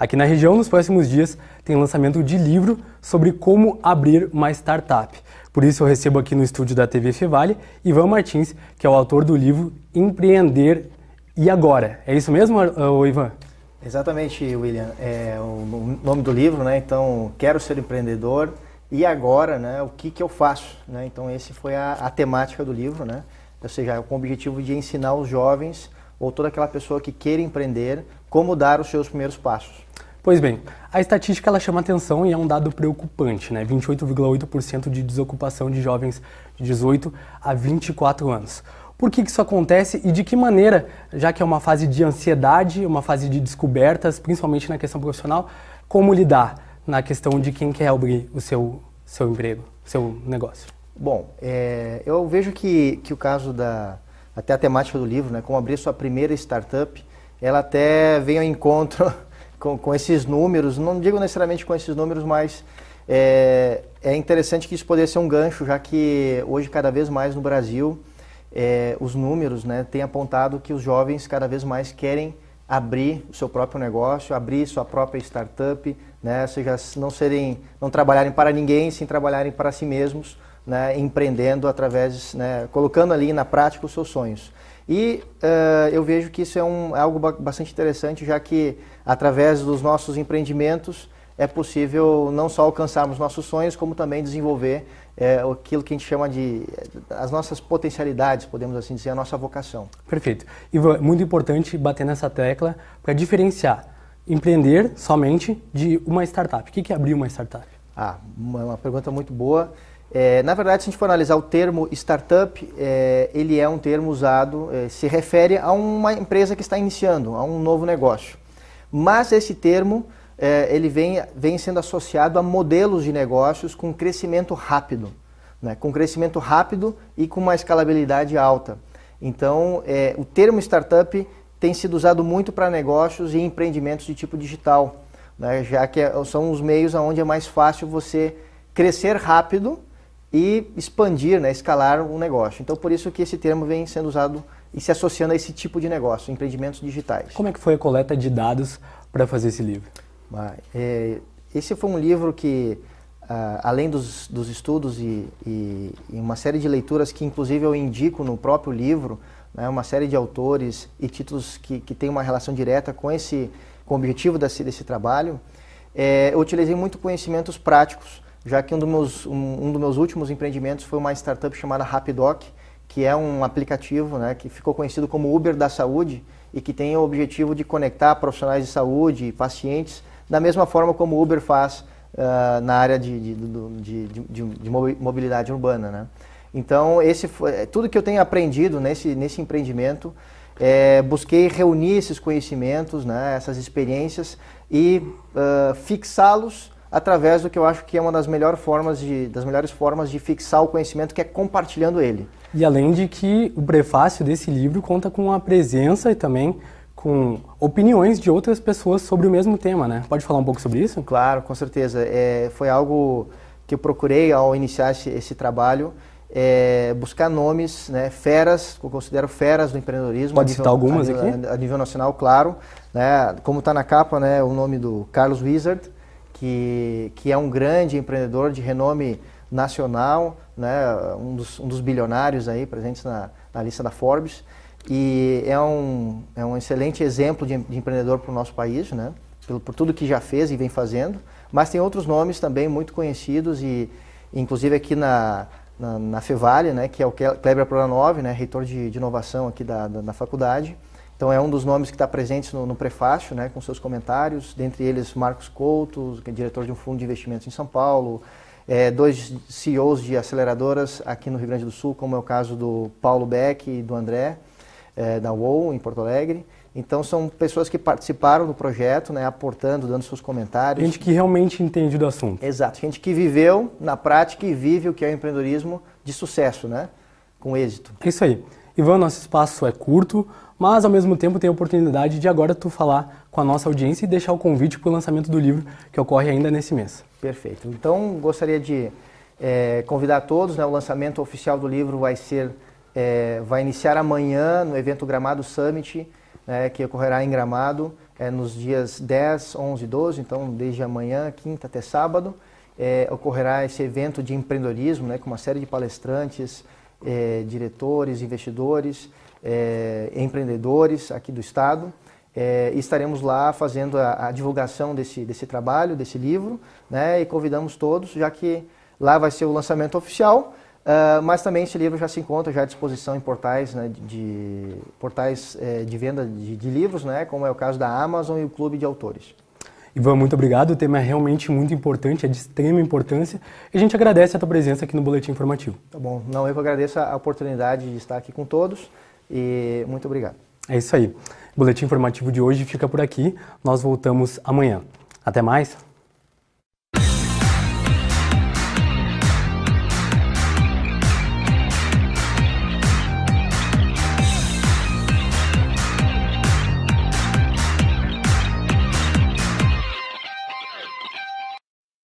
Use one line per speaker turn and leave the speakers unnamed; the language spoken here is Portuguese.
Aqui na região, nos próximos dias, tem lançamento de livro sobre como abrir uma startup. Por isso eu recebo aqui no estúdio da TV Fevale Ivan Martins, que é o autor do livro Empreender e Agora. É isso mesmo, Ivan?
Exatamente, William. É o nome do livro, né? Então, quero ser empreendedor e agora, né? O que que eu faço? Né? Então, esse foi a, a temática do livro, né? Ou seja, com o objetivo de ensinar os jovens ou toda aquela pessoa que queira empreender como dar os seus primeiros passos.
Pois bem, a estatística ela chama atenção e é um dado preocupante, né? 28,8% de desocupação de jovens de 18 a 24 anos. Por que, que isso acontece e de que maneira, já que é uma fase de ansiedade, uma fase de descobertas, principalmente na questão profissional, como lidar na questão de quem quer abrir o seu, seu emprego, seu negócio?
Bom, é, eu vejo que, que o caso da, até a temática do livro, né, como abrir sua primeira startup, ela até vem ao encontro com, com esses números, não digo necessariamente com esses números, mas é, é interessante que isso poderia ser um gancho, já que hoje cada vez mais no Brasil é, os números né, têm apontado que os jovens cada vez mais querem abrir o seu próprio negócio, abrir sua própria startup, né, ou seja, não serem, não trabalharem para ninguém, sim trabalharem para si mesmos, né, empreendendo através, né, colocando ali na prática os seus sonhos. E uh, eu vejo que isso é um, é algo bastante interessante, já que através dos nossos empreendimentos é possível não só alcançarmos nossos sonhos, como também desenvolver é, aquilo que a gente chama de as nossas potencialidades, podemos assim dizer, a nossa vocação.
Perfeito. E muito importante bater nessa tecla para diferenciar empreender somente de uma startup. O que é abrir uma startup?
Ah, uma pergunta muito boa. É, na verdade, se a gente for analisar o termo startup, é, ele é um termo usado, é, se refere a uma empresa que está iniciando, a um novo negócio. Mas esse termo é, ele vem, vem sendo associado a modelos de negócios com crescimento rápido, né? com crescimento rápido e com uma escalabilidade alta. Então, é, o termo startup tem sido usado muito para negócios e empreendimentos de tipo digital, né? já que é, são os meios onde é mais fácil você crescer rápido e expandir, né? escalar um negócio. Então, por isso que esse termo vem sendo usado e se associando a esse tipo de negócio, empreendimentos digitais.
Como é que foi a coleta de dados para fazer esse livro?
É, esse foi um livro que, ah, além dos, dos estudos e, e, e, uma série de leituras que, inclusive, eu indico no próprio livro, né, uma série de autores e títulos que, que têm uma relação direta com esse com o objetivo desse, desse trabalho, é, eu utilizei muito conhecimentos práticos, já que um dos, meus, um, um dos meus últimos empreendimentos foi uma startup chamada Rapidoc, que é um aplicativo né, que ficou conhecido como Uber da Saúde e que tem o objetivo de conectar profissionais de saúde e pacientes da mesma forma como o Uber faz uh, na área de, de, de, de, mobilidade urbana. Né? Então, esse foi, é, tudo que eu tenho aprendido nesse, nesse empreendimento, é, busquei reunir esses conhecimentos, né, essas experiências e uh, fixá-los através do que eu acho que é uma das melhores formas de, das melhores formas de fixar o conhecimento, que é compartilhando ele.
E além de que o prefácio desse livro conta com a presença e também com opiniões de outras pessoas sobre o mesmo tema, né? Pode falar um pouco sobre isso?
Claro, com certeza. É, foi algo que eu procurei ao iniciar esse, esse trabalho, é, buscar nomes, né, feras, que eu considero feras do empreendedorismo.
Pode citar algumas
a aqui? A nível nacional, claro. Né, como está na capa, né, o nome do Carlos Wizard, que, que é um grande empreendedor de renome nacional, né, um, dos, um dos bilionários aí presentes na, na lista da Forbes e é um, é um excelente exemplo de, de empreendedor para o nosso país, né? Por, por, tudo que já fez e vem fazendo. Mas tem outros nomes também muito conhecidos e inclusive aqui na, na, na Fevale, né, que é o Kleber Proranov, né, reitor de, de inovação aqui da, da, da, faculdade. Então é um dos nomes que está presente no, no, prefácio, né, com seus comentários, dentre eles Marcos Couto, que é diretor de um fundo de investimentos em São Paulo, é, dois CEOs de aceleradoras aqui no Rio Grande do Sul, como é o caso do Paulo Beck e do André, é, da UOL, em Porto Alegre. Então são pessoas que participaram do projeto, né, aportando, dando seus comentários.
Gente que realmente entende do assunto.
Exato, gente que viveu na prática e vive o que é o empreendedorismo de sucesso, né, com êxito.
É isso aí. Ivan, nosso espaço é curto, mas ao mesmo tempo tem a oportunidade de agora tu falar com a nossa audiência e deixar o convite para o lançamento do livro que ocorre ainda nesse mês.
Perfeito. Então gostaria de é, convidar todos, né, o lançamento oficial do livro vai ser é, vai iniciar amanhã no evento Gramado Summit, né, que ocorrerá em Gramado é, nos dias 10, 11 e 12, então desde amanhã, quinta até sábado. É, ocorrerá esse evento de empreendedorismo, né, com uma série de palestrantes, é, diretores, investidores, é, empreendedores aqui do estado. É, estaremos lá fazendo a, a, divulgação desse, desse trabalho, desse livro, né, e convidamos todos, já que lá vai ser o lançamento oficial, uh, mas também esse livro já se encontra já à disposição em portais, né, de, portais é, de venda de, de, livros, né, como é o caso da Amazon e o Clube de Autores.
Ivan, muito obrigado. O tema é realmente muito importante, é de extrema importância. E a gente agradece a tua presença aqui no Boletim Informativo.
Tá bom. Não, eu que agradeço a oportunidade de estar aqui com todos e muito obrigado.
É isso aí. O Boletim Informativo de hoje fica por aqui. Nós voltamos amanhã. Até mais.